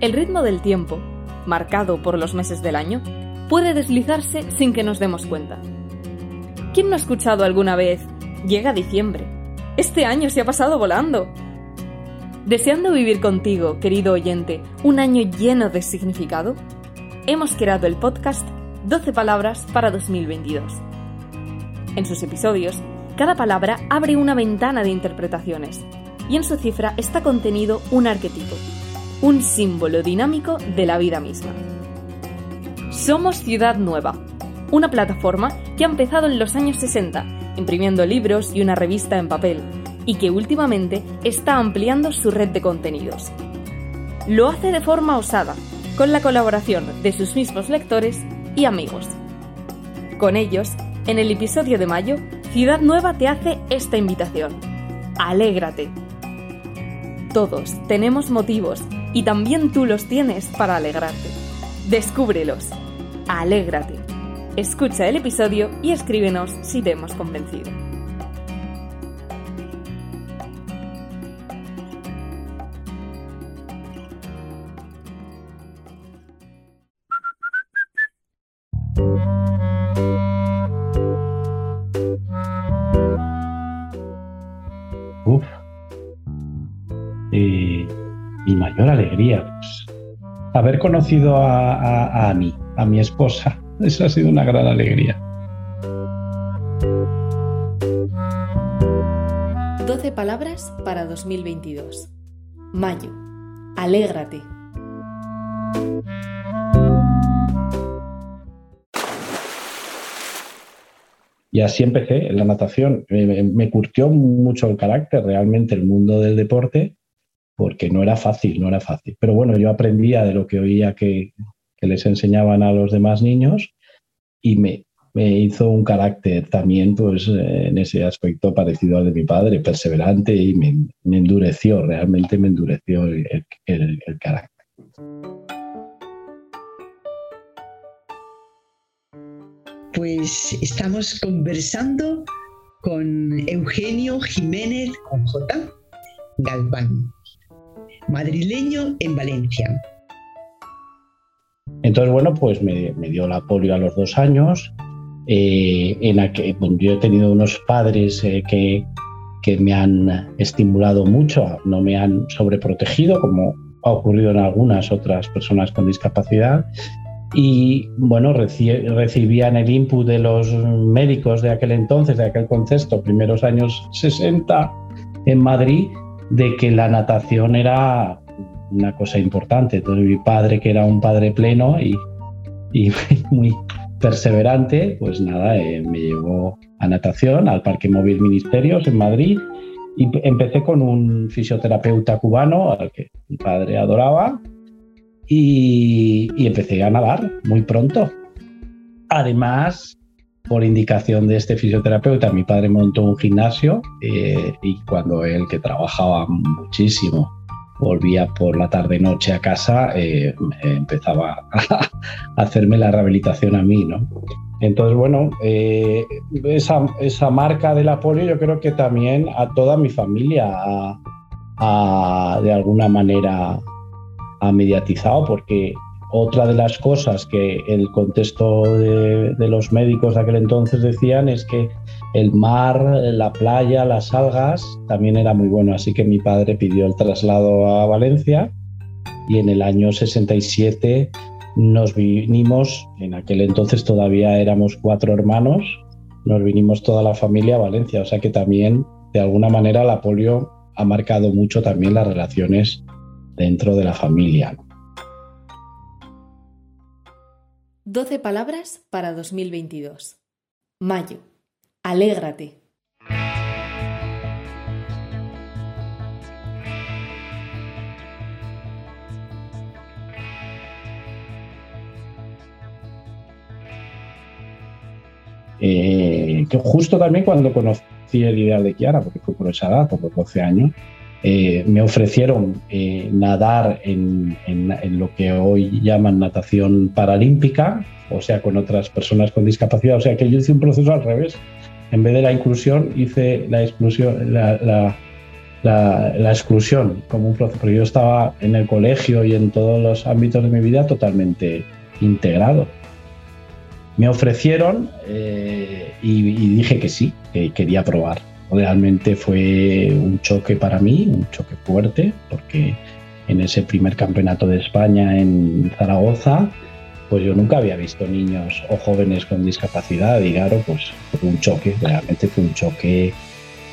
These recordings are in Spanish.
El ritmo del tiempo, marcado por los meses del año, puede deslizarse sin que nos demos cuenta. ¿Quién no ha escuchado alguna vez, llega diciembre? Este año se ha pasado volando. Deseando vivir contigo, querido oyente, un año lleno de significado, hemos creado el podcast 12 Palabras para 2022. En sus episodios, cada palabra abre una ventana de interpretaciones y en su cifra está contenido un arquetipo, un símbolo dinámico de la vida misma. Somos Ciudad Nueva, una plataforma que ha empezado en los años 60, imprimiendo libros y una revista en papel, y que últimamente está ampliando su red de contenidos. Lo hace de forma osada, con la colaboración de sus mismos lectores y amigos. Con ellos, en el episodio de mayo, Ciudad Nueva te hace esta invitación. Alégrate. Todos tenemos motivos y también tú los tienes para alegrarte. Descúbrelos. Alégrate. Escucha el episodio y escríbenos si te hemos convencido. Haber conocido a, a, a mi esposa. Eso ha sido una gran alegría. 12 palabras para 2022. Mayo. Alégrate. Y así empecé en la natación. Me, me, curtió mucho el carácter realmente el mundo del deporte, porque no era fácil, no era fácil. Pero bueno, yo aprendía de lo que oía que, les enseñaban a los demás niños y me, hizo un carácter también, pues en ese aspecto parecido al de mi padre, perseverante y me, endureció, realmente me endureció el, el carácter. Pues estamos conversando con Eugenio Jiménez con J. Galván, madrileño en Valencia. Entonces, bueno, pues me, dio la polio a los dos años. Eh, en yo he tenido unos padres eh, que, que me han estimulado mucho, no me han sobreprotegido, como ha ocurrido en algunas otras personas con discapacidad, y bueno, reci recibían el input de los médicos de aquel entonces, de aquel contexto, primeros años 60 en Madrid, de que la natación era una cosa importante. Entonces mi padre, que era un padre pleno y, muy perseverante, pues nada, eh, me llevó a natación, al Parque Móvil Ministerios en Madrid, y empecé con un fisioterapeuta cubano al que mi padre adoraba, y, empecé a nadar muy pronto. Además, por indicación de este fisioterapeuta, mi padre montó un gimnasio eh, y cuando él, que trabajaba muchísimo, volvía por la tarde-noche a casa, eh, empezaba a, hacerme la rehabilitación a mí, ¿no? Entonces, bueno, eh, esa, marca del apoyo yo creo que también a toda mi familia de alguna manera ha mediatizado porque otra de las cosas que el contexto de, los médicos de aquel entonces decían es que el mar, la playa, las algas también era muy bueno. Así que mi padre pidió el traslado a Valencia y en el año 67 nos vinimos, en aquel entonces todavía éramos cuatro hermanos, nos vinimos toda la familia a Valencia. O sea que también, de alguna manera, la polio ha marcado mucho también las relaciones dentro de la familia. 12 palabras para 2022. Mayo. Alégrate. Eh, que justo también cuando conocí el ideal de Kiara, porque fue por esa edad, por los 12 años, eh, me ofrecieron eh, nadar en, lo que hoy llaman natación paralímpica, o sea, con otras personas con discapacidad. O sea, que yo hice un proceso al revés. En vez de la inclusión, hice la exclusión, la, exclusión como un proceso, porque yo estaba en el colegio y en todos los ámbitos de mi vida totalmente integrado. Me ofrecieron eh, y, dije que sí, que quería probar. Realmente fue un choque para mí, un choque fuerte, porque en ese primer campeonato de España en Zaragoza, pues yo nunca había visto niños o jóvenes con discapacidad y claro, pues fue un choque, realmente fue un choque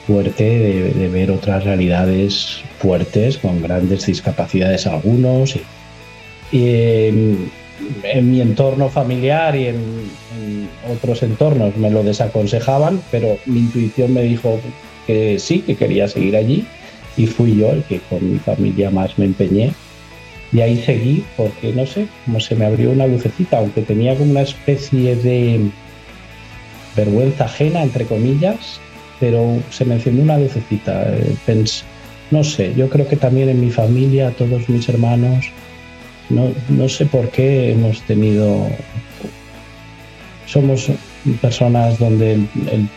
fuerte de, ver otras realidades fuertes con grandes discapacidades algunos. Y, en, mi entorno familiar y en, otros entornos me lo desaconsejaban, pero mi intuición me dijo que sí, que quería seguir allí y fui yo el que con mi familia más me empeñé. Y ahí seguí porque no sé, como se me abrió una lucecita, aunque tenía como una especie de vergüenza ajena, entre comillas, pero se me encendió una lucecita. Eh, no sé, yo creo que también en mi familia, todos mis hermanos, no, no sé por qué hemos tenido, somos personas donde el,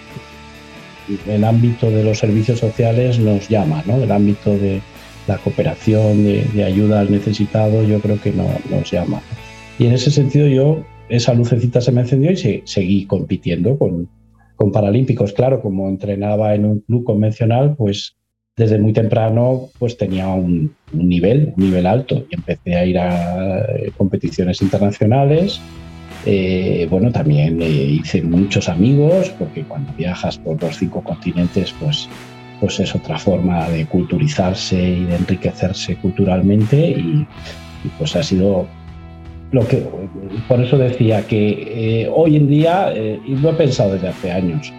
el, ámbito de los servicios sociales nos llama, ¿no? el ámbito de la cooperación, de, ayuda al necesitado, yo creo que no, nos llama. Y en ese sentido yo, esa lucecita se me encendió y seguí compitiendo con, con Paralímpicos. Claro, como entrenaba en un club convencional, pues desde muy temprano pues tenía un, nivel, un nivel alto y empecé a ir a eh, competiciones internacionales. Eh, bueno, también eh, hice muchos amigos porque cuando viajas por los cinco continentes pues, pues es otra forma de culturizarse y de enriquecerse culturalmente y pues ha sido lo que, por eso decía que eh, hoy en día, y lo he pensado desde hace años,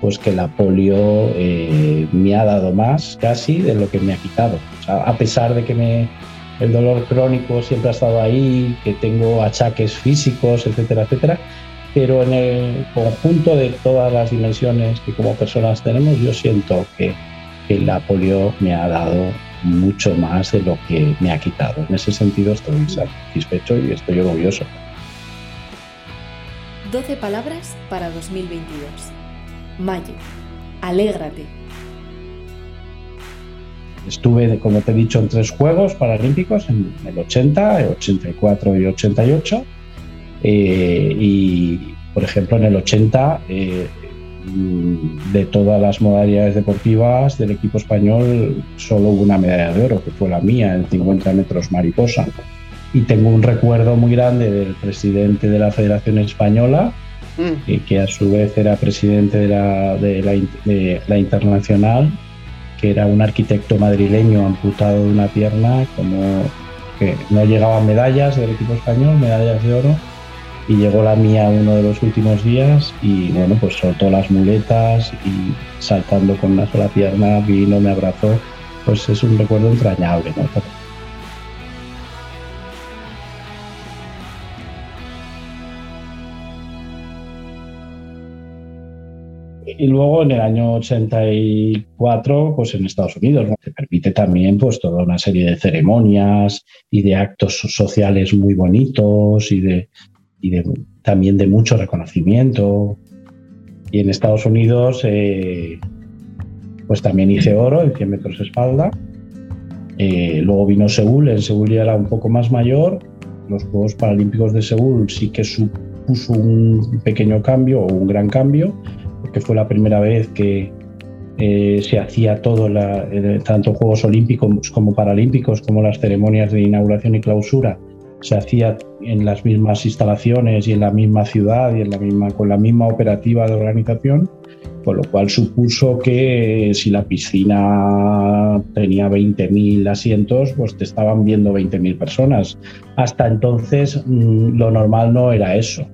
pues que la polio eh, me ha dado más casi de lo que me ha quitado. a pesar de que me, el dolor crónico siempre ha estado ahí, que tengo achaques físicos, etcétera, etcétera, pero en el conjunto de todas las dimensiones que como personas tenemos, yo siento que, que la polio me ha dado mucho más de lo que me ha quitado. En ese sentido estoy satisfecho y estoy orgulloso. 12 palabras para 2022. Mayo. Alégrate. Estuve, como te he dicho, en tres Juegos Paralímpicos, en el 80, el 84 y 88. Eh, y, por ejemplo, en el 80 Mm, de todas las modalidades deportivas del equipo español solo hubo una medalla de oro, que fue la mía, en 50 metros mariposa. Y tengo un recuerdo muy grande del presidente de la Federación Española, que a su vez era presidente de la, de la, Internacional, que era un arquitecto madrileño amputado de una pierna, como que no llegaban medallas del equipo español, medallas de oro, y llegó la mía uno de los últimos días y bueno, pues soltó las muletas y saltando con una sola pierna vino, me abrazó, pues es un recuerdo entrañable, ¿no? Y luego en el año 84, pues en Estados Unidos, ¿no? te permite también pues toda una serie de ceremonias y de actos sociales muy bonitos y de, y también de mucho reconocimiento. Y en Estados Unidos, eh, pues también hice oro en 100 metros de espalda. Eh, luego vino Seúl, en Seúl ya era un poco más mayor. Los Juegos Paralímpicos de Seúl sí que supuso un pequeño cambio o un gran cambio, porque fue la primera vez que eh, se hacía todo, la, tanto Juegos Olímpicos como Paralímpicos, como las ceremonias de inauguración y clausura, se hacía en las mismas instalaciones y en la misma ciudad y en la misma, con la misma operativa de organización, con lo cual supuso que si la piscina tenía 20.000 asientos, pues te estaban viendo 20.000 personas. Hasta entonces mm, lo normal no era eso,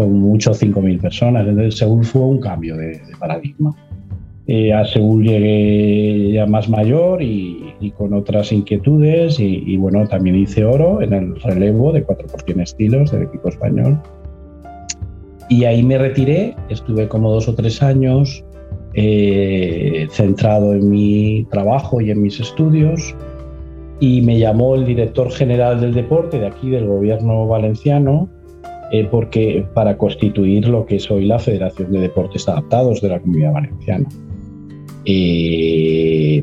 con mucho 5.000 personas. Entonces Seúl fue un cambio de paradigma. Eh, a Seúl llegué ya más mayor y, con otras inquietudes y, bueno, también hice oro en el relevo de 4 por 100 estilos del equipo español. Y ahí me retiré, estuve como dos o tres años eh, centrado en mi trabajo y en mis estudios y me llamó el director general del deporte de aquí, del gobierno valenciano, eh, porque para constituir lo que es hoy la Federación de Deportes Adaptados de la Comunidad Valenciana. eh,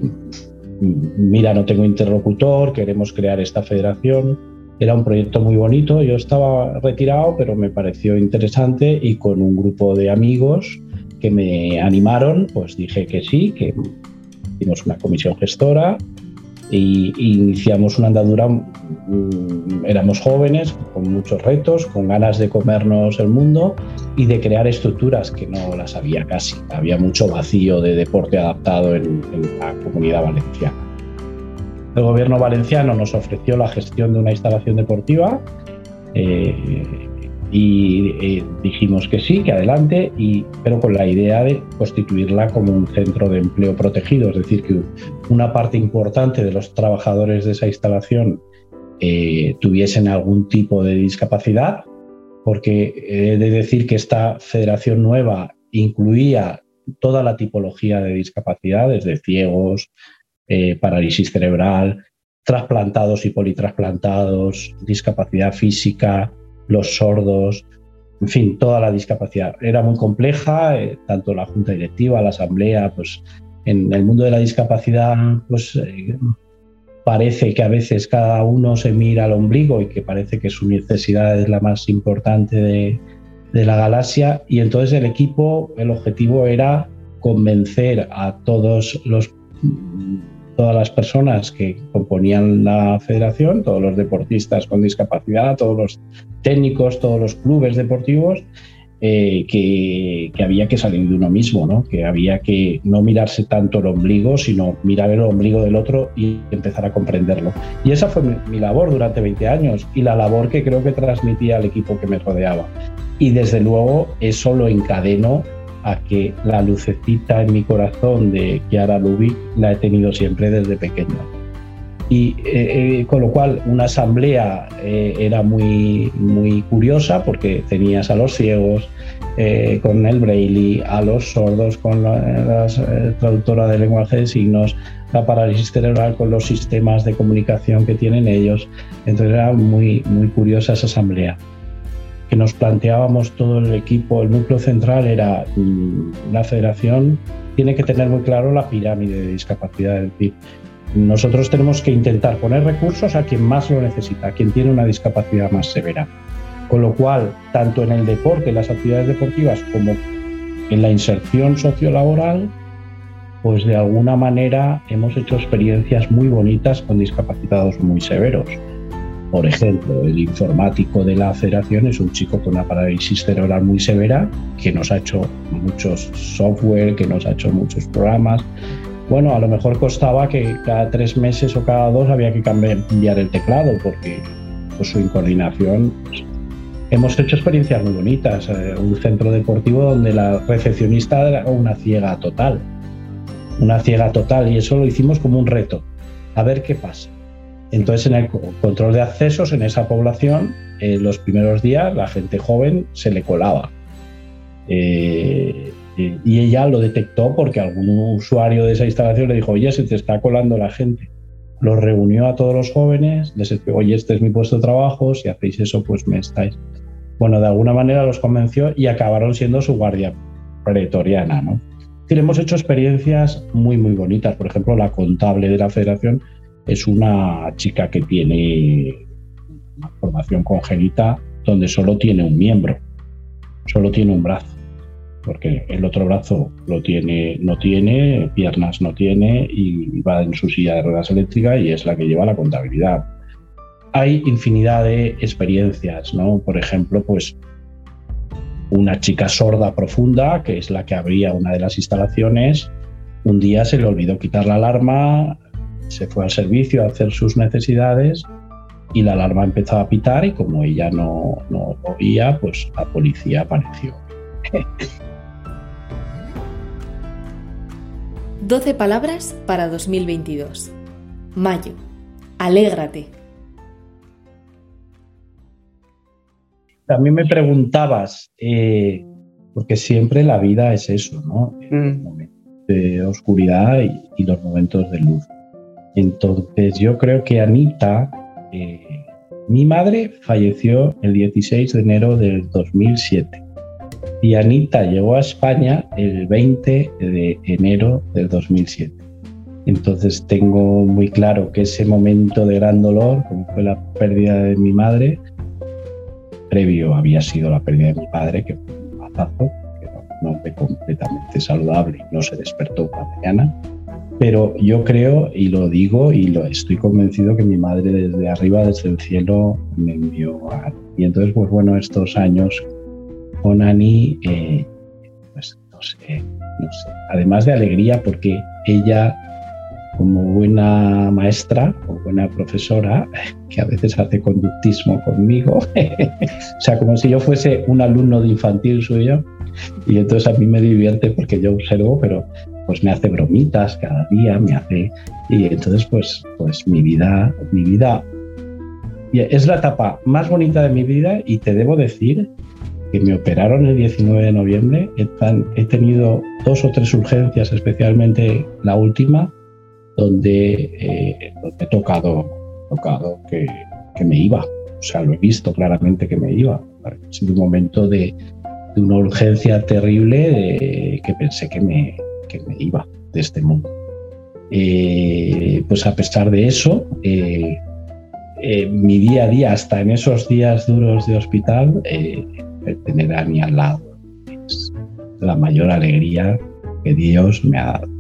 mira, no tengo interlocutor, queremos crear esta federación. Era un proyecto muy bonito, yo estaba retirado, pero me pareció interesante y con un grupo de amigos que me animaron, pues dije que sí, que hicimos una comisión gestora y, iniciamos una andadura, mm, éramos jóvenes, con muchos retos, con ganas de comernos el mundo y de crear estructuras que no las había casi. Había mucho vacío de deporte adaptado en, la comunidad valenciana. El gobierno valenciano nos ofreció la gestión de una instalación deportiva eh, y eh, dijimos que sí, que adelante, y, pero con la idea de constituirla como un centro de empleo protegido, es decir, que una parte importante de los trabajadores de esa instalación eh, tuviesen algún tipo de discapacidad, porque he de decir que esta federación nueva incluía toda la tipología de discapacidad, desde ciegos, eh, parálisis cerebral, trasplantados y politrasplantados, discapacidad física, los sordos, en fin, toda la discapacidad. Era muy compleja, eh, tanto la junta directiva, la asamblea, pues en el mundo de la discapacidad, pues eh, parece que a veces cada uno se mira al ombligo y que parece que su necesidad es la más importante de, de la galaxia y entonces el equipo, el objetivo era convencer a todos los todas las personas que componían la federación, todos los deportistas con discapacidad, todos los técnicos, todos los clubes deportivos, eh, que, había que salir de uno mismo, ¿no? que había que no mirarse tanto el ombligo, sino mirar el ombligo del otro y empezar a comprenderlo. Y esa fue mi, mi labor durante 20 años y la labor que creo que transmitía al equipo que me rodeaba. Y desde luego eso lo encadeno a que la lucecita en mi corazón de Kiara Lubick la he tenido siempre desde pequeño. Y eh, eh, con lo cual una asamblea eh, era muy, muy curiosa porque tenías a los ciegos con el braille, a los sordos con la, traductora de lenguaje de signos, la parálisis cerebral con los sistemas de comunicación que tienen ellos. Entonces era muy, muy curiosa esa asamblea que nos planteábamos todo el equipo, el núcleo central era mm, la federación tiene que tener muy claro la pirámide de discapacidad, es decir, nosotros tenemos que intentar poner recursos a quien más lo necesita, a quien tiene una discapacidad más severa. Con lo cual, tanto en el deporte, en las actividades deportivas, como en la inserción sociolaboral, pues de alguna manera hemos hecho experiencias muy bonitas con discapacitados muy severos. Por ejemplo, el informático de la federación es un chico con una parálisis cerebral muy severa que nos ha hecho muchos software, que nos ha hecho muchos programas. Bueno, a lo mejor costaba que cada tres meses o cada dos había que cambiar el teclado porque pues, su incoordinación. Pues, hemos hecho experiencias muy bonitas. Eh, un centro deportivo donde la recepcionista era una ciega total. Una ciega total y eso lo hicimos como un reto. A ver qué pasa entonces, en el control de accesos en esa población, en los primeros días la gente joven se le colaba. Eh, y ella lo detectó porque algún usuario de esa instalación le dijo, oye, se te está colando la gente. Los reunió a todos los jóvenes, les dijo, oye, este es mi puesto de trabajo, si hacéis eso, pues me estáis. Bueno, de alguna manera los convenció y acabaron siendo su guardia pretoriana, hemos hecho experiencias muy, muy bonitas. Por ejemplo, la contable de la federación es una chica que tiene una formación congénita donde solo tiene un miembro, solo tiene un brazo, porque el otro brazo no tiene, piernas no tiene y va en su silla de ruedas eléctricas y es la que lleva la contabilidad. Hay infinidad de experiencias, ¿no? Por ejemplo, pues una chica sorda profunda, que es la que abría una de las instalaciones, un día se le olvidó quitar la alarma, se fue al servicio a hacer sus necesidades y la alarma empezó a pitar y como ella no, no oía, pues la policía apareció. 12 palabras para 2022. Mayo. Alégrate. También me preguntabas, eh, porque siempre la vida es eso, ¿no? Mm. Momentos de oscuridad y los momentos de luz. Entonces yo creo que Anita, eh, mi madre falleció el 16 de enero del 2007. Y Anita llegó a España el 20 de enero del 2007. Entonces tengo muy claro que ese momento de gran dolor, como fue la pérdida de mi madre, previo había sido la pérdida de mi padre, que fue un mazazo, que era un completamente saludable y no se despertó por la mañana. Pero yo creo, y lo digo, y lo estoy convencido que mi madre desde arriba, desde el cielo, me envió a... Y entonces, pues bueno, estos años con Ani, eh, pues no sé, no sé. Además de alegría, porque ella como buena maestra o buena profesora, que a veces hace conductismo conmigo, o sea, como si yo fuese un alumno de infantil suyo, y entonces a mí me divierte porque yo observo, pero pues me hace bromitas cada día, me hace, y entonces pues, pues mi vida, mi vida, es la etapa más bonita de mi vida y te debo decir que me operaron el 19 de noviembre, he tenido dos o tres urgencias, especialmente la última, donde, eh, he tocado, tocado que, que, me iba. O sea, lo he visto claramente que me iba. Ha sido un momento de, de una urgencia terrible que pensé que me, que me iba de este mundo. Eh, pues a pesar de eso, eh, mi día a día, hasta en esos días duros de hospital, tener a mi al lado es la mayor alegría que Dios me ha dado.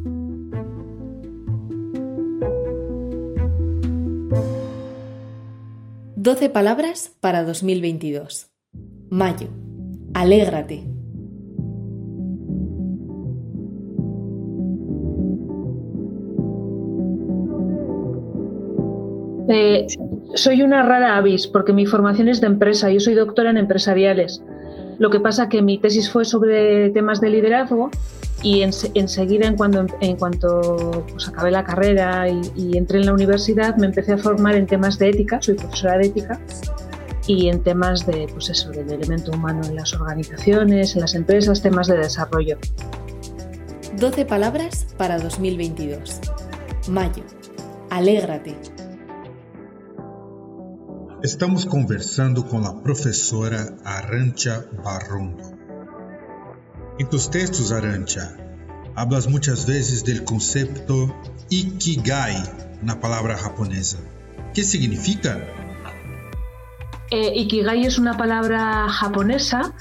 12 palabras para 2022. Mayo. Alégrate. Eh, soy una rara avis porque mi formación es de empresa. Yo soy doctora en empresariales. Lo que pasa que mi tesis fue sobre temas de liderazgo y enseguida, en, cuando, en cuanto pues, acabé la carrera y, entré en la universidad, me empecé a formar en temas de ética, soy profesora de ética, y en temas de, pues eso, del elemento humano en las organizaciones, en las empresas, temas de desarrollo. 12 palabras para 2022. Mayo. Alégrate. Estamos conversando con la profesora Arancha Barrondo. En tus textos, Arancha, hablas muchas veces del concepto Ikigai, una palabra japonesa. ¿Qué significa? Eh, ikigai es una palabra japonesa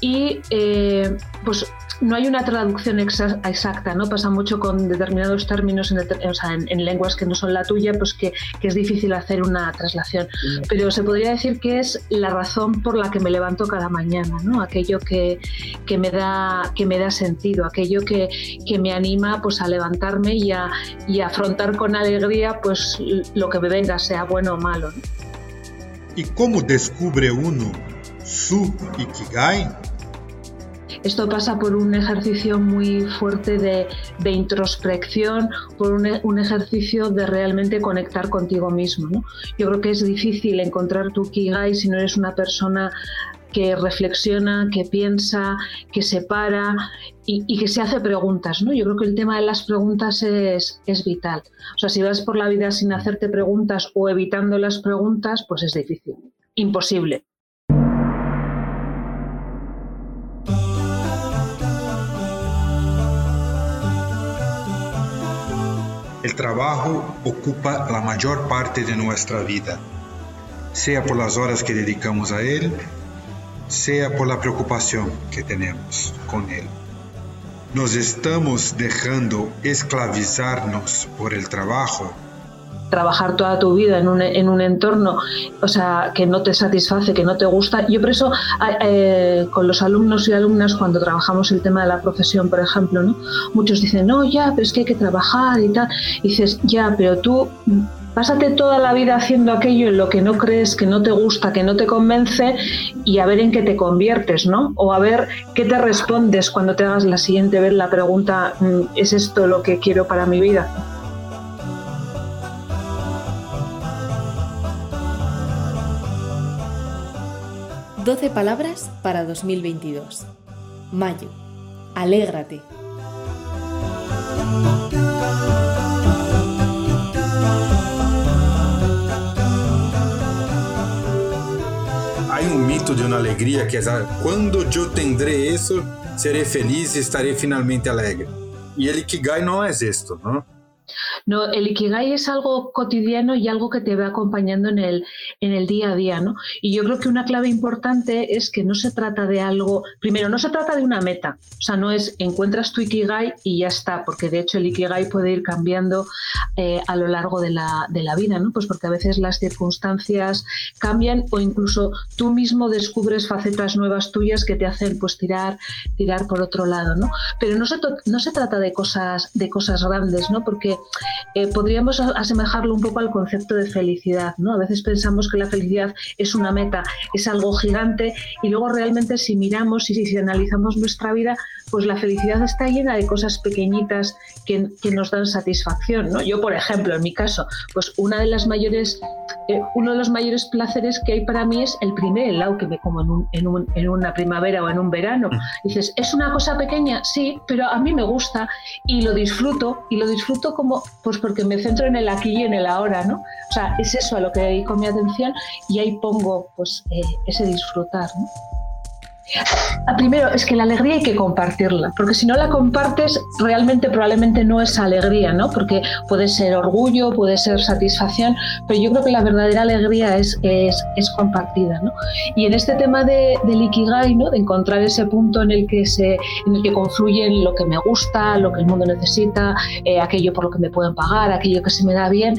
y eh, pues no hay una traducción exacta, ¿no? Pasa mucho con determinados términos en, lenguas que no son la tuya, pues que, es difícil hacer una traslación. Pero se podría decir que es la razón por la que me levanto cada mañana, ¿no? Aquello que, me, da, que me da sentido, aquello que, me anima pues, a levantarme y a, y afrontar con alegría pues, lo que me venga, sea bueno o malo. ¿Y cómo descubre uno su Ikigai? Esto pasa por un ejercicio muy fuerte de, introspección, por un, ejercicio de realmente conectar contigo mismo. Yo creo que es difícil encontrar tu Kigai si no eres una persona que reflexiona, que piensa, que se para y, que se hace preguntas. ¿no? Yo creo que el tema de las preguntas es, es vital. O sea, si vas por la vida sin hacerte preguntas o evitando las preguntas, pues es difícil. Imposible. El trabajo ocupa la mayor parte de nuestra vida, sea por las horas que dedicamos a él, sea por la preocupación que tenemos con él. Nos estamos dejando esclavizarnos por el trabajo trabajar toda tu vida en un, en un entorno, o sea, que no te satisface, que no te gusta. Yo por eso eh, con los alumnos y alumnas cuando trabajamos el tema de la profesión, por ejemplo, ¿no? muchos dicen, no, ya, pero es que hay que trabajar y tal. Y dices, ya, pero tú pásate toda la vida haciendo aquello en lo que no crees, que no te gusta, que no te convence y a ver en qué te conviertes, ¿no? O a ver qué te respondes cuando te hagas la siguiente vez la pregunta, mm, ¿es esto lo que quiero para mi vida? 12 palabras para 2022. Mayo. Alégrate. Hay un mito de una alegria que é quando eu tendré isso, serei feliz e estarei finalmente alegre. E ele que ganha não é isto, não? No, el Ikigai es algo cotidiano y algo que te va acompañando en el, en el día a día, ¿no? Y yo creo que una clave importante es que no se trata de algo, primero, no se trata de una meta, o sea, no es encuentras tu Ikigai y ya está, porque de hecho el Ikigai puede ir cambiando eh, a lo largo de la, de la vida, ¿no? Pues porque a veces las circunstancias cambian o incluso tú mismo descubres facetas nuevas tuyas que te hacen pues tirar, tirar por otro lado, ¿no? Pero no se, no se trata de cosas, de cosas grandes, ¿no? Porque eh, podríamos asemejarlo un poco al concepto de felicidad. ¿no? A veces pensamos que la felicidad es una meta, es algo gigante y luego realmente si miramos y si analizamos nuestra vida, pues la felicidad está llena de cosas pequeñitas que, nos dan satisfacción. ¿no? Yo, por ejemplo, en mi caso, pues una de las mayores, eh, uno de los mayores placeres que hay para mí es el primer helado que me como en, en, una primavera o en un verano. Mm. Dices, ¿es una cosa pequeña? Sí, pero a mí me gusta y lo disfruto y lo disfruto como, pues porque me centro en el aquí y en el ahora, ¿no? O sea, es eso a lo que dedico mi atención y ahí pongo pues eh, ese disfrutar, ¿no? Ah, primero, es que la alegría hay que compartirla, porque si no la compartes, realmente probablemente no es alegría, ¿no? Porque puede ser orgullo, puede ser satisfacción, pero yo creo que la verdadera alegría es, es, es compartida, ¿no? Y en este tema de, del Ikigai, ¿no? De encontrar ese punto en el que, se, en el que confluyen lo que me gusta, lo que el mundo necesita, eh, aquello por lo que me pueden pagar, aquello que se me da bien,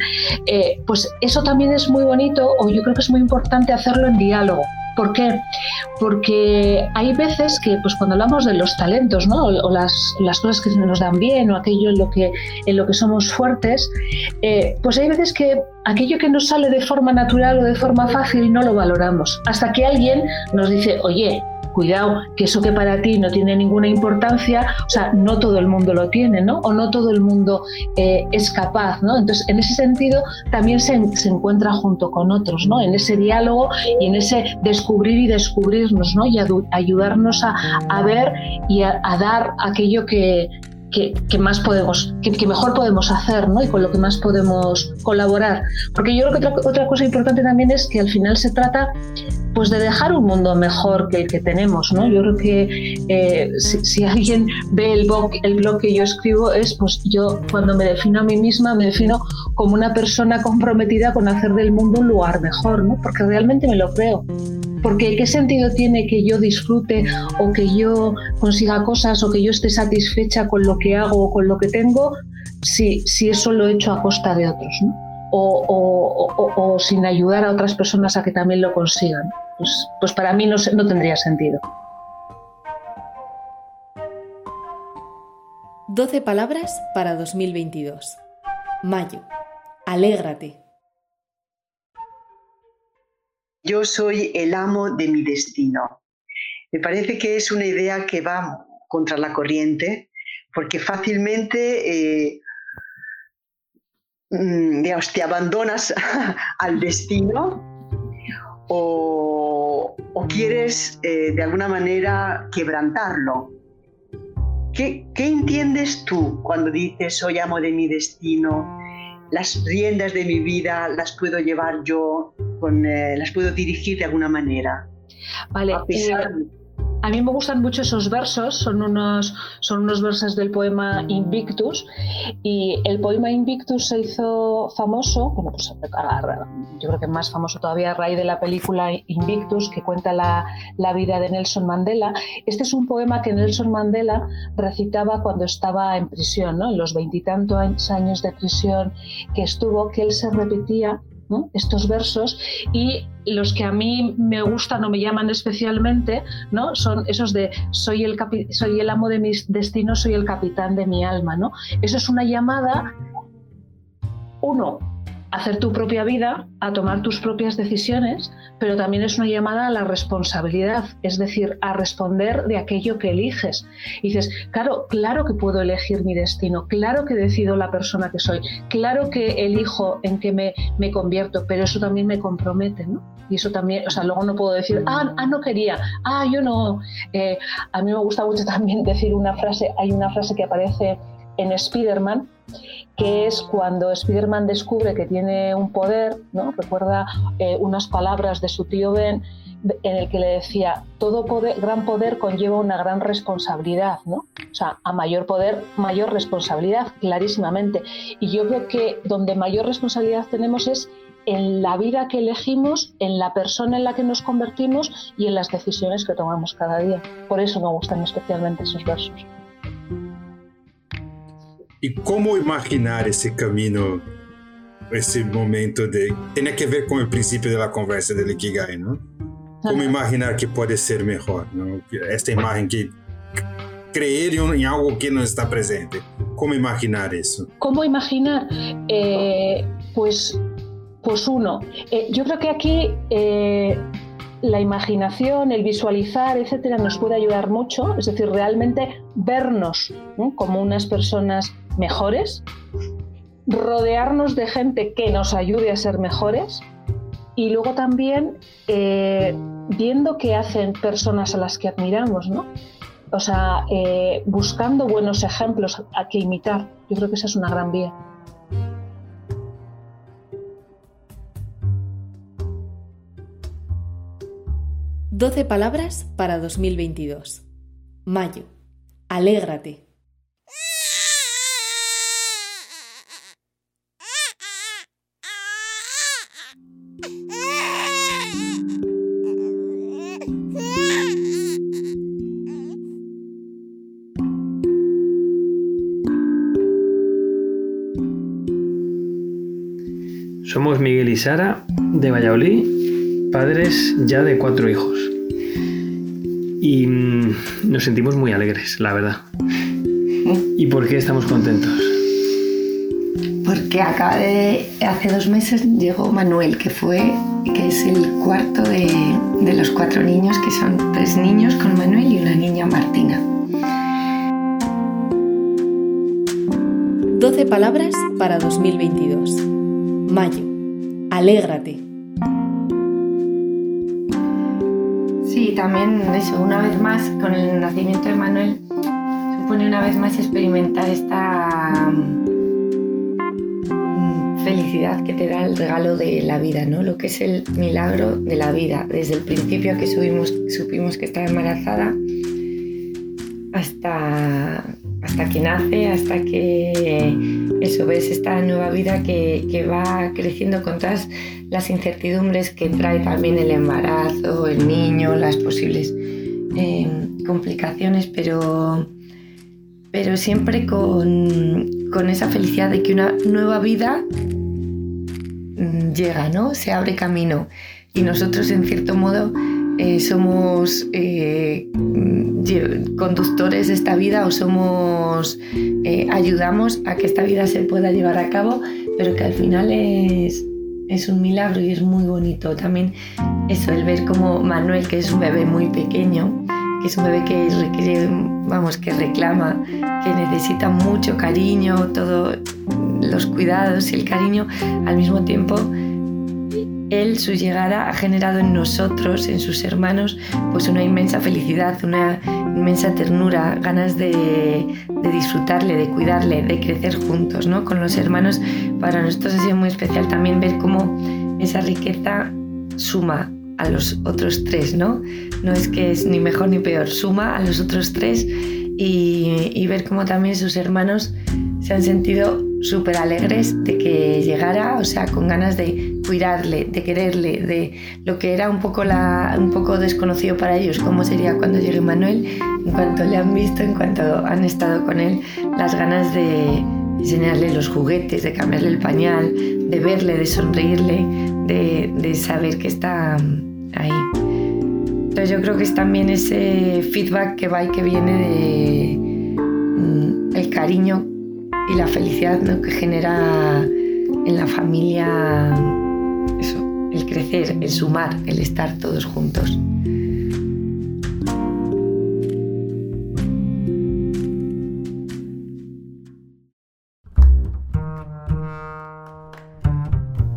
eh, pues eso también es muy bonito, o yo creo que es muy importante hacerlo en diálogo. ¿Por qué? Porque hay veces que pues cuando hablamos de los talentos ¿no? o, las, las, cosas que nos dan bien o aquello en lo que, en lo que somos fuertes, eh, pues hay veces que aquello que nos sale de forma natural o de forma fácil no lo valoramos. Hasta que alguien nos dice, oye, cuidado, que eso que para ti no tiene ninguna importancia, o sea, no todo el mundo lo tiene, ¿no? O no todo el mundo eh, es capaz, ¿no? Entonces, en ese sentido, también se, encuentra junto con otros, ¿no? En ese diálogo y en ese descubrir y descubrirnos, ¿no? Y ayudarnos a, ver y a dar aquello que, que, más podemos, que, mejor podemos hacer, ¿no? Y con lo que más podemos colaborar. Porque yo creo que otra, otra cosa importante también es que al final se trata pues de dejar un mundo mejor que el que tenemos, ¿no? Yo creo que eh, si, alguien ve el blog, el blog que yo escribo es, pues yo cuando me defino a mí misma me defino como una persona comprometida con hacer del mundo un lugar mejor, ¿no? Porque realmente me lo creo. Porque ¿qué sentido tiene que yo disfrute o que yo consiga cosas o que yo esté satisfecha con lo que hago o con lo que tengo si, si eso lo he hecho a costa de otros? O, sin ayudar a otras personas a que también lo consigan. Pues, pues para mí no, no tendría sentido. 12 palabras para 2022. Mayo. Alégrate. Yo soy el amo de mi destino. Me parece que es una idea que va contra la corriente, porque fácilmente, eh, mm, te abandonas al destino o, quieres eh, de alguna manera quebrantarlo. ¿Qué, ¿Qué entiendes tú cuando dices soy amo de mi destino? las riendas de mi vida las puedo llevar yo, con, eh, las puedo dirigir de alguna manera. Vale, a a mí me gustan mucho esos versos, son unos, son unos versos del poema Invictus y el poema Invictus se hizo famoso, pues yo creo que más famoso todavía a raíz de la película Invictus que cuenta la, la vida de Nelson Mandela. Este es un poema que Nelson Mandela recitaba cuando estaba en prisión, ¿no? en los veintitantos años de prisión que estuvo, que él se repetía estos versos y los que a mí me gustan o me llaman especialmente ¿no? son esos de soy el, soy el amo de mis destinos, soy el capitán de mi alma. ¿no? Eso es una llamada, uno, hacer tu propia vida, a tomar tus propias decisiones, pero también es una llamada a la responsabilidad, es decir, a responder de aquello que eliges. Y dices, claro, claro que puedo elegir mi destino, claro que decido la persona que soy, claro que elijo en qué me, me convierto, pero eso también me compromete, ¿no? Y eso también, o sea, luego no puedo decir, ah, ah no quería, ah, yo no. Eh, a mí me gusta mucho también decir una frase, hay una frase que aparece en Spider-Man, que es cuando Spider-Man descubre que tiene un poder, ¿no? recuerda eh, unas palabras de su tío Ben en el que le decía, todo poder, gran poder conlleva una gran responsabilidad, ¿no? O sea, a mayor poder, mayor responsabilidad, clarísimamente. Y yo creo que donde mayor responsabilidad tenemos es en la vida que elegimos, en la persona en la que nos convertimos y en las decisiones que tomamos cada día. Por eso me gustan especialmente esos versos. ¿Y cómo imaginar ese camino, ese momento de... Tiene que ver con el principio de la conversa del Ikigai, ¿no? ¿Cómo imaginar que puede ser mejor? ¿no? Esta imagen que creer en algo que no está presente. ¿Cómo imaginar eso? ¿Cómo imaginar? Eh, pues pues uno, eh, yo creo que aquí eh, la imaginación, el visualizar, etcétera, nos puede ayudar mucho, es decir, realmente vernos como unas personas mejores, rodearnos de gente que nos ayude a ser mejores y luego también eh, viendo qué hacen personas a las que admiramos, ¿no? O sea, buscando buenos ejemplos a que imitar. Yo creo que esa es una gran vía. 12 palabras para 2022. Mayo. Alégrate. Somos Miguel y Sara de Valladolid padres ya de cuatro hijos. Y mm, nos sentimos muy alegres, la verdad. ¿Y por qué estamos contentos? Porque acaba de, hace dos meses llegó Manuel, que fue, que es el cuarto de, de los cuatro niños, que son tres niños con Manuel y una niña Martina. 12 palabras para 2022. Mayo. Alégrate. Sí, también eso, una vez más, con el nacimiento de Manuel, supone una vez más experimentar esta mm, felicidad que te da el regalo de la vida, ¿no? Lo que es el milagro de la vida, desde el principio que supimos que estaba embarazada hasta, hasta que nace, hasta que eso ves esta nueva vida que, que va creciendo con todas las incertidumbres que trae también el embarazo, el niño, las posibles eh, complicaciones, pero, pero siempre con, con, esa felicidad de que una nueva vida mm, llega, ¿no? Se abre camino. Y nosotros, en cierto modo, eh, somos eh, conductores de esta vida o somos ayudamos a que esta vida se pueda llevar a cabo, pero que al final es, es un milagro y es muy bonito. También eso, el ver como Manuel, que es un bebé muy pequeño, que es un bebé que requiere, vamos, que reclama, que necesita mucho cariño, todos los cuidados y el cariño, al mismo tiempo él, su llegada, ha generado en nosotros, en sus hermanos, pues una inmensa felicidad, una inmensa ternura, ganas de, disfrutarle, de cuidarle, de crecer juntos, ¿no? Con los hermanos, para nosotros ha sido muy especial también ver cómo esa riqueza suma a los otros tres, ¿no? No es que es ni mejor ni peor, suma a los otros tres y, y ver cómo también sus hermanos se han sentido súper alegres de que llegara, o sea, con ganas de cuidarle, de quererle, de lo que era un poco, un poco desconocido para ellos, cómo sería cuando llegue Manuel, en cuanto le han visto, en cuanto han estado con él, las ganas de enseñarle los juguetes, de cambiarle el pañal, de verle, de sonreírle, de, de saber que está ahí. Entonces yo creo que es también ese feedback que va y que viene de mm, el cariño y la felicidad que genera en la familia eso, el crecer, el sumar, el estar todos juntos.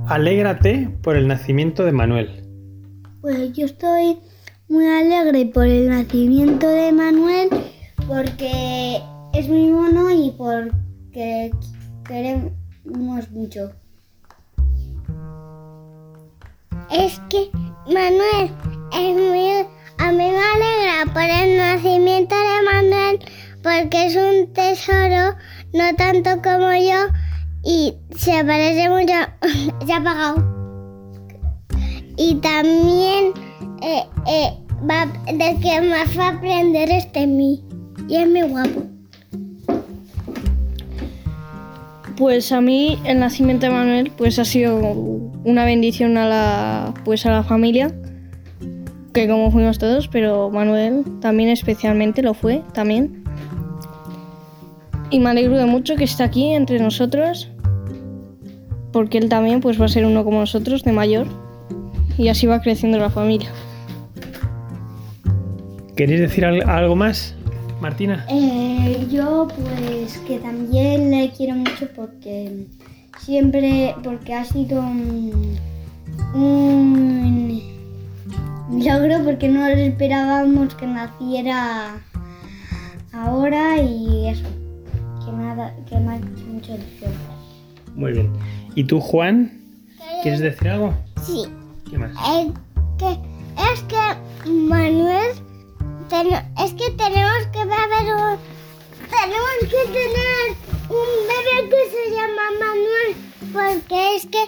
Alégrate por el nacimiento de Manuel. Pues yo estoy muy alegre por el nacimiento de Manuel porque es muy mono y por que queremos mucho. Es que Manuel a mí me alegra por el nacimiento de Manuel porque es un tesoro, no tanto como yo, y se parece mucho. se ha apagado. Y también eh, eh, va, de que más va a aprender es de mí. Y es muy guapo. Pues a mí el nacimiento de Manuel pues ha sido una bendición a la pues a la familia que como fuimos todos, pero Manuel también especialmente lo fue también. Y me alegro de mucho que esté aquí entre nosotros porque él también pues va a ser uno como nosotros de mayor y así va creciendo la familia. ¿Queréis decir algo más? Martina. Eh, yo pues que también le quiero mucho porque siempre, porque ha sido un, un logro porque no esperábamos que naciera ahora y eso, que me ha, que me ha hecho mucho ilusión. Muy bien. ¿Y tú, Juan? ¿Quieres decir algo? Sí. ¿Qué más? Es que, es que Manuel es que tenemos que beber un, tenemos que tener un bebé que se llama Manuel, porque es que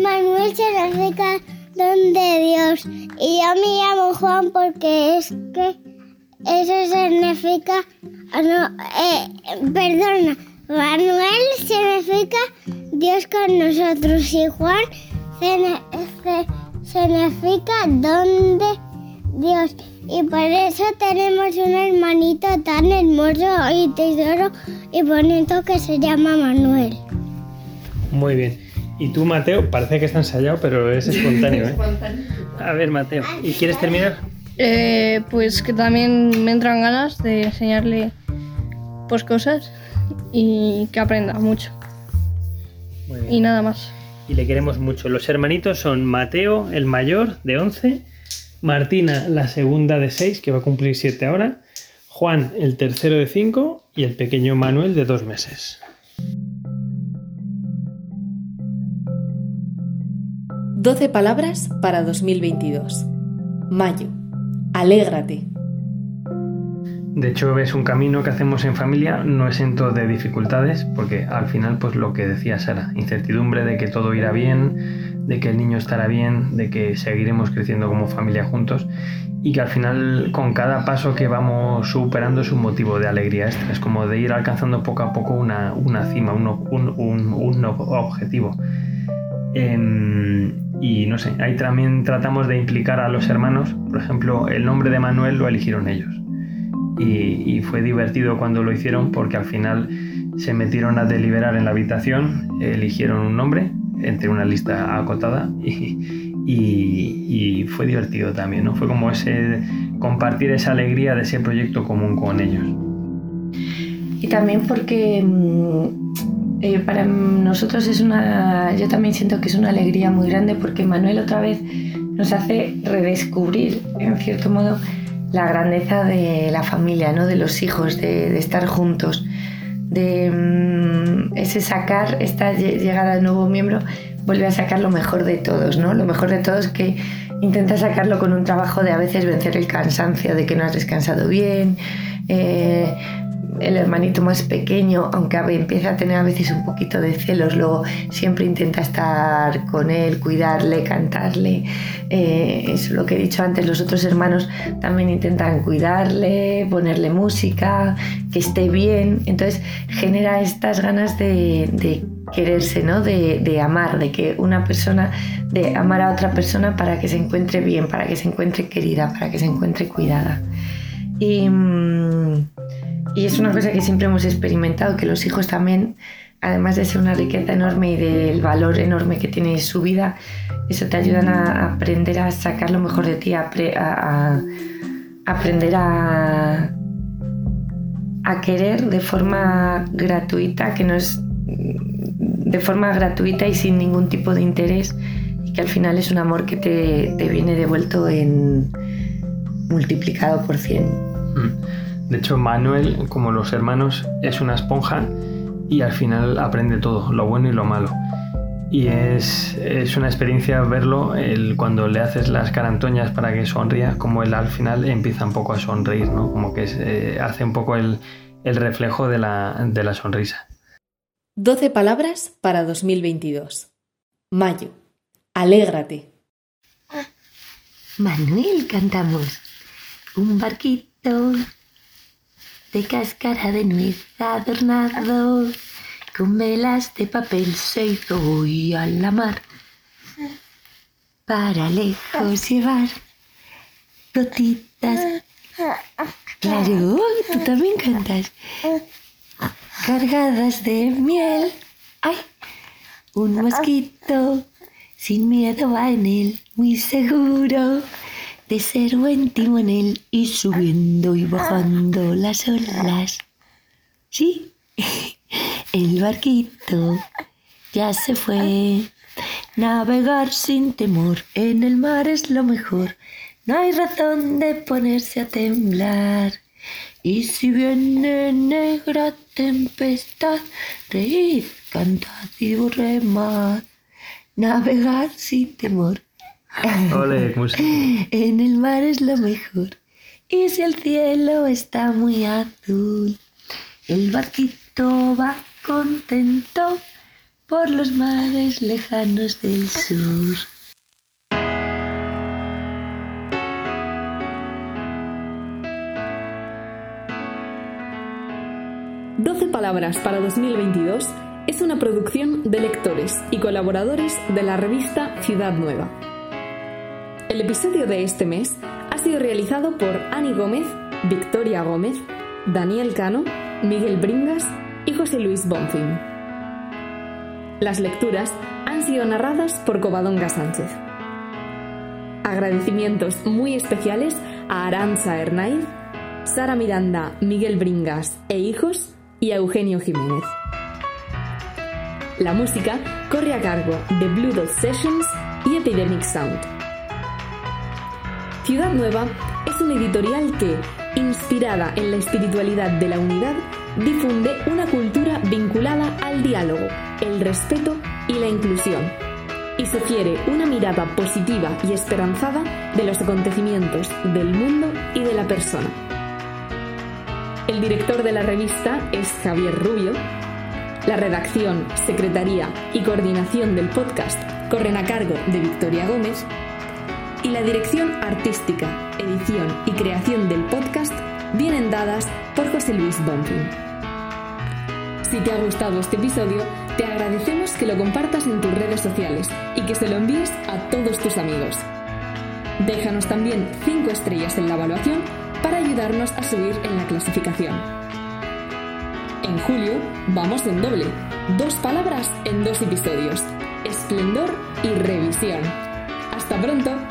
Manuel significa don de Dios. Y yo me llamo Juan porque es que eso significa, ah, no, eh, perdona, Manuel significa Dios con nosotros y Juan significa don de Dios. Y por eso tenemos un hermanito tan hermoso y tesoro y bonito que se llama Manuel. Muy bien. Y tú, Mateo, parece que está ensayado, pero es espontáneo, ¿eh? A ver, Mateo, ¿y quieres terminar? Eh, pues que también me entran ganas de enseñarle pues cosas y que aprenda mucho. Y nada más. Y le queremos mucho. Los hermanitos son Mateo, el mayor, de 11, Martina, la segunda de 6, que va a cumplir 7 ahora, Juan, el tercero de 5 y el pequeño Manuel de 2 meses. Doce palabras para 2022. Mayo. Alégrate. De hecho, es un camino que hacemos en familia, no exento de dificultades, porque al final, pues lo que decía Sara, incertidumbre de que todo irá bien, de que el niño estará bien, de que seguiremos creciendo como familia juntos y que al final con cada paso que vamos superando es un motivo de alegría extra, es como de ir alcanzando poco a poco una, cima, un, un, objetivo. Em, y no sé, ahí también tratamos de implicar a los hermanos, por ejemplo, el nombre de Manuel lo eligieron ellos y, fue divertido cuando lo hicieron porque al final se metieron a deliberar en la habitación, eligieron un nombre entre una lista acotada y, fue divertido también, ¿no? Fue como ese compartir esa alegría de ese proyecto común con ellos. Y también porque mm, eh, para nosotros es una, yo también siento que es una alegría muy grande porque Manuel otra vez nos hace redescubrir, en cierto modo, la grandeza de la familia, ¿no? de los hijos, de, estar juntos, de mm, ese sacar, esta llegada de nuevo miembro, vuelve a sacar lo mejor de todos, ¿no? Lo mejor de todos que intenta sacarlo con un trabajo de a veces vencer el cansancio, de que no has descansado bien, eh, el hermanito más pequeño, aunque empieza a tener a veces un poquito de celos, luego siempre intenta estar con él, cuidarle, cantarle. Eh, es lo que he dicho antes, los otros hermanos también intentan cuidarle, ponerle música, que esté bien. Entonces genera estas ganas de, quererse, ¿no? De, amar, de que una persona, de amar a otra persona para que se encuentre bien, para que se encuentre querida, para que se encuentre cuidada. Y. Mm, y es una cosa que siempre hemos experimentado, que los hijos también, además de ser una riqueza enorme y del valor enorme que tiene su vida, eso te ayudan a aprender a sacar lo mejor de ti, a, aprender a, a querer de forma gratuita, que no es de forma gratuita y sin ningún tipo de interés, y que al final es un amor que te, te viene devuelto en multiplicado por 100. De hecho, Manuel, como los hermanos, es una esponja y al final aprende todo, lo bueno y lo malo. y es, una experiencia verlo el, cuando le haces las carantoñas para que sonría, como él al final empieza un poco a sonreír, ¿no? Como que eh, hace un poco el, reflejo de la, de la sonrisa. 12 palabras para 2022. Mayo. Alégrate. Manuel, cantamos. Un barquito de cáscara de nuez adornado con velas de papel se hizo hoy a la mar para lejos llevar gotitas. Claro, tú también cantas. Cargadas de miel. ¡Ay! Un mosquito sin miedo va en él, muy seguro de ser buen timonel y subiendo y bajando las olas. ¿Sí? El barquito ya se fue. Navegar sin temor en el mar es lo mejor. No hay razón de ponerse a temblar. Y si viene negra tempestad, reír, cantad y remad. Navegar sin temor. en el mar es lo mejor. Y si el cielo está muy azul, el barquito va contento por los mares lejanos del sur. Doce palabras para 2022 es una producción de lectores y colaboradores de la revista Ciudad Nueva. El episodio de este mes ha sido realizado por Ani Gómez, Victoria Gómez, Daniel Cano, Miguel Bringas y José Luis Bonfim. Las lecturas han sido narradas por Covadonga Sánchez. Agradecimientos muy especiales a Aranza Hernaiz, Sara Miranda, Miguel Bringas e hijos y a Eugenio Jiménez. La música corre a cargo de Blue Dot Sessions y Epidemic Sound. Ciudad Nueva es una editorial que, inspirada en la espiritualidad de la unidad, difunde una cultura vinculada al diálogo, el respeto y la inclusión, y sugiere una mirada positiva y esperanzada de los acontecimientos del mundo y de la persona. El director de la revista es Javier Rubio. La redacción, secretaría y coordinación del podcast corren a cargo de Victoria Gómez. Y la dirección artística, edición y creación del podcast vienen dadas por José Luis Bonfim. Si te ha gustado este episodio, te agradecemos que lo compartas en tus redes sociales y que se lo envíes a todos tus amigos. Déjanos también 5 estrellas en la evaluación para ayudarnos a subir en la clasificación. En julio vamos en doble, dos palabras en dos episodios, esplendor y revisión. Hasta pronto.